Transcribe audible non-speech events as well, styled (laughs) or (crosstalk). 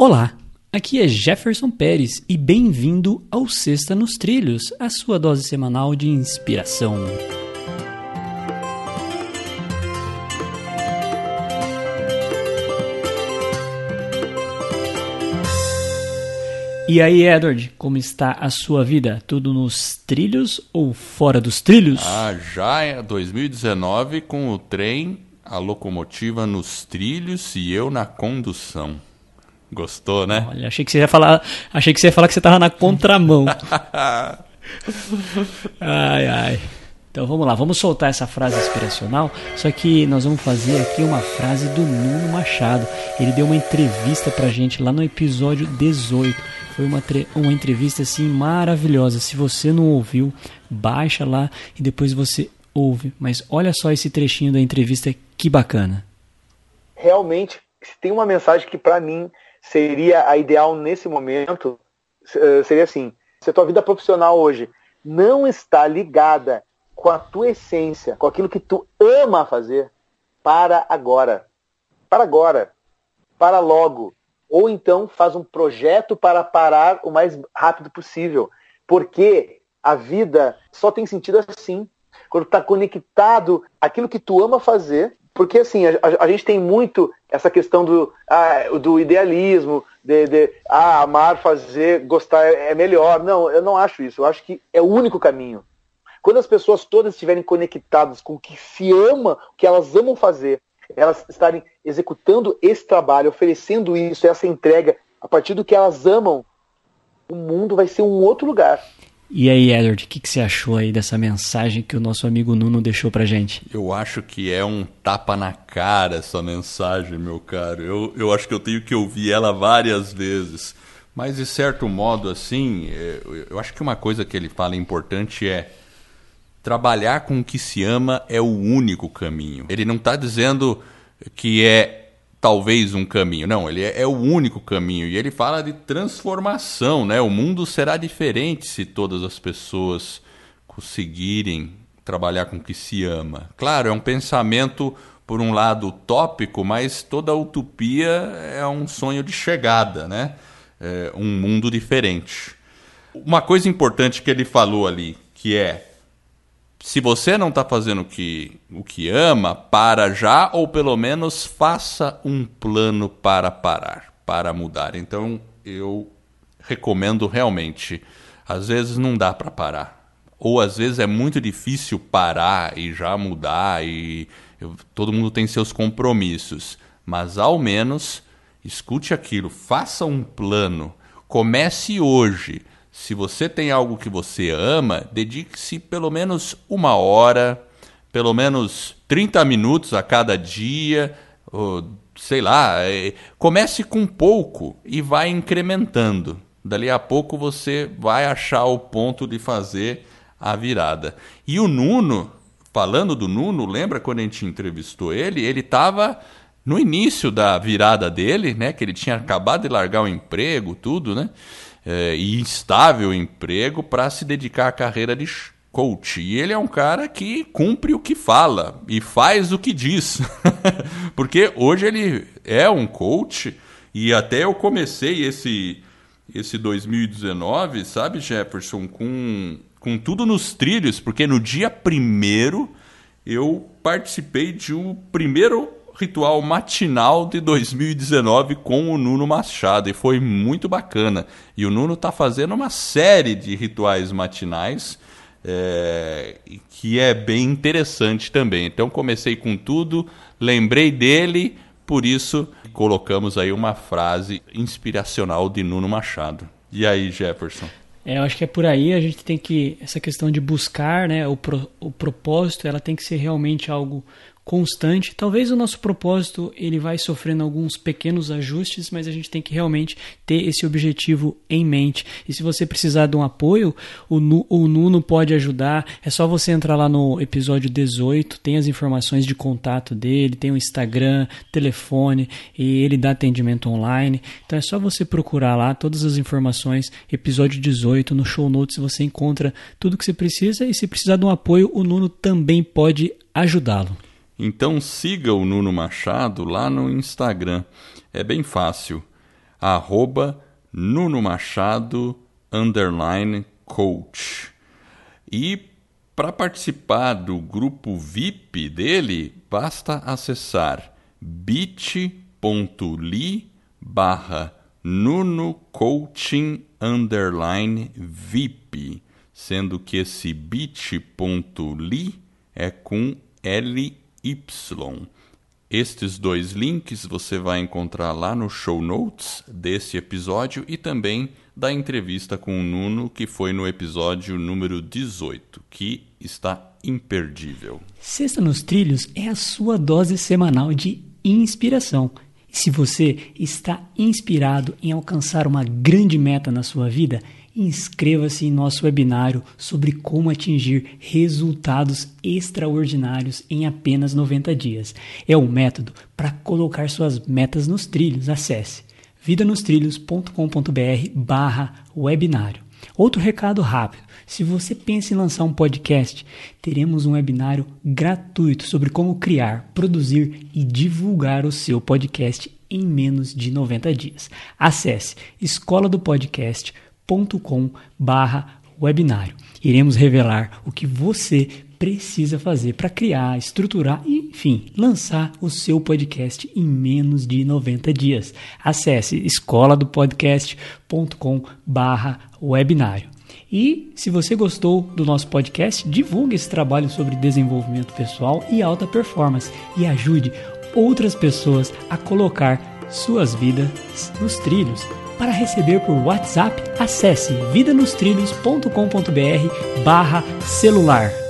Olá, aqui é Jefferson Pérez e bem-vindo ao Sexta nos Trilhos, a sua dose semanal de inspiração. E aí, Edward, como está a sua vida? Tudo nos trilhos ou fora dos trilhos? Ah, já é 2019 com o trem, a locomotiva nos trilhos e eu na condução. Gostou, né? Olha, achei que você ia falar, achei que você ia falar que você estava na contramão. (laughs) ai, ai. Então vamos lá, vamos soltar essa frase inspiracional. Só que nós vamos fazer aqui uma frase do Nuno Machado. Ele deu uma entrevista pra gente lá no episódio 18. Foi uma, uma entrevista assim maravilhosa. Se você não ouviu, baixa lá e depois você ouve. Mas olha só esse trechinho da entrevista, que bacana. Realmente, tem uma mensagem que para mim seria a ideal nesse momento, eh, seria assim: se a tua vida profissional hoje não está ligada com a tua essência, com aquilo que tu ama fazer, para agora. Para agora. Para logo. Ou então faz um projeto para parar o mais rápido possível. Porque a vida só tem sentido assim. Quando está conectado aquilo que tu ama fazer porque assim, a, a, gente tem muito essa questão do, ah, do idealismo, de, de ah, amar, fazer, gostar é, é melhor. Não, eu não acho isso. Eu acho que é o único caminho. Quando as pessoas todas estiverem conectadas com o que se ama, o que elas amam fazer, elas estarem executando esse trabalho, oferecendo isso, essa entrega, a partir do que elas amam, o mundo vai ser um outro lugar. E aí, Edward, o que, que, você achou aí dessa mensagem que o nosso amigo Nuno deixou pra gente? Eu acho que é um tapa na cara essa mensagem, meu caro. Eu, eu acho que eu tenho que ouvir ela várias vezes. Mas, de certo modo, assim, é, eu acho que uma coisa que ele fala importante é trabalhar com o que se ama é o único caminho. Ele não está dizendo que é talvez um caminho. Não, ele é, é, o único caminho. E ele fala de transformação, né? O mundo será diferente se todas as pessoas conseguirem trabalhar com o que se ama. Claro, é um pensamento, por um lado, utópico, mas toda utopia é um sonho de chegada, né? É um mundo diferente. Uma coisa importante que ele falou ali, que é se você não está fazendo o que, o que ama, para já ou pelo menos faça um plano para parar, para mudar. Então eu recomendo realmente. Às vezes não dá para parar. Ou às vezes é muito difícil parar e já mudar e eu, todo mundo tem seus compromissos, mas ao menos escute aquilo, faça um plano, comece hoje se você tem algo que você ama, dedique-se pelo menos uma hora, pelo menos 30 minutos a cada dia, ou, sei lá, é, comece com pouco e vai incrementando. Dali a pouco você vai achar o ponto de fazer a virada. E o Nuno, falando do Nuno, lembra quando a gente entrevistou ele? Ele estava no início da virada dele, né? Que ele tinha acabado de largar o emprego, tudo, né? É, e instável emprego para se dedicar à carreira de coach. E ele é um cara que cumpre o que fala e faz o que diz. (laughs) Porque hoje ele é um coach e até eu comecei esse esse 2019, sabe, Jefferson, com, com tudo nos trilhos, porque no dia primeiro eu participei de um primeiro ritual matinal de 2019 com o Nuno Machado e foi muito bacana. E o Nuno está fazendo uma série de rituais matinais é, que é bem interessante também. Então comecei com tudo, lembrei dele, por isso colocamos aí uma frase inspiracional de Nuno Machado. E aí, Jefferson? É, eu acho que é por aí a gente tem que essa questão de buscar, né, o, pro, o propósito, ela tem que ser realmente algo constante. Talvez o nosso propósito ele vai sofrendo alguns pequenos ajustes, mas a gente tem que realmente ter esse objetivo em mente. E se você precisar de um apoio, o, Nu, o Nuno pode ajudar. É só você entrar lá no episódio 18, tem as informações de contato dele, tem o Instagram, telefone e ele dá atendimento online. Então é só você procurar lá todas as informações, episódio 18 no show notes você encontra tudo que você precisa e se precisar de um apoio, o Nuno também pode ajudá-lo. Então siga o Nuno Machado lá no Instagram. É bem fácil. arroba Nuno Machado underline coach. E para participar do grupo VIP dele, basta acessar bit.ly barra Nuno Coaching underline VIP, sendo que esse bit.ly é com LY. Estes dois links você vai encontrar lá no show notes desse episódio e também da entrevista com o Nuno, que foi no episódio número 18, que está imperdível. Sexta nos Trilhos é a sua dose semanal de inspiração. Se você está inspirado em alcançar uma grande meta na sua vida, inscreva-se em nosso webinário sobre como atingir resultados extraordinários em apenas 90 dias. É o um método para colocar suas metas nos trilhos. Acesse vidanostrilhos.com.br barra webinário. Outro recado rápido. Se você pensa em lançar um podcast, teremos um webinário gratuito sobre como criar, produzir e divulgar o seu podcast em menos de 90 dias. Acesse escola do podcast.com barra webinário. Iremos revelar o que você precisa fazer para criar, estruturar e, enfim, lançar o seu podcast em menos de 90 dias. Acesse escola do podcast.com/webinário. E se você gostou do nosso podcast, divulgue esse trabalho sobre desenvolvimento pessoal e alta performance e ajude outras pessoas a colocar suas vidas nos trilhos. Para receber por WhatsApp, acesse vidanostrilhos.com.br barra celular.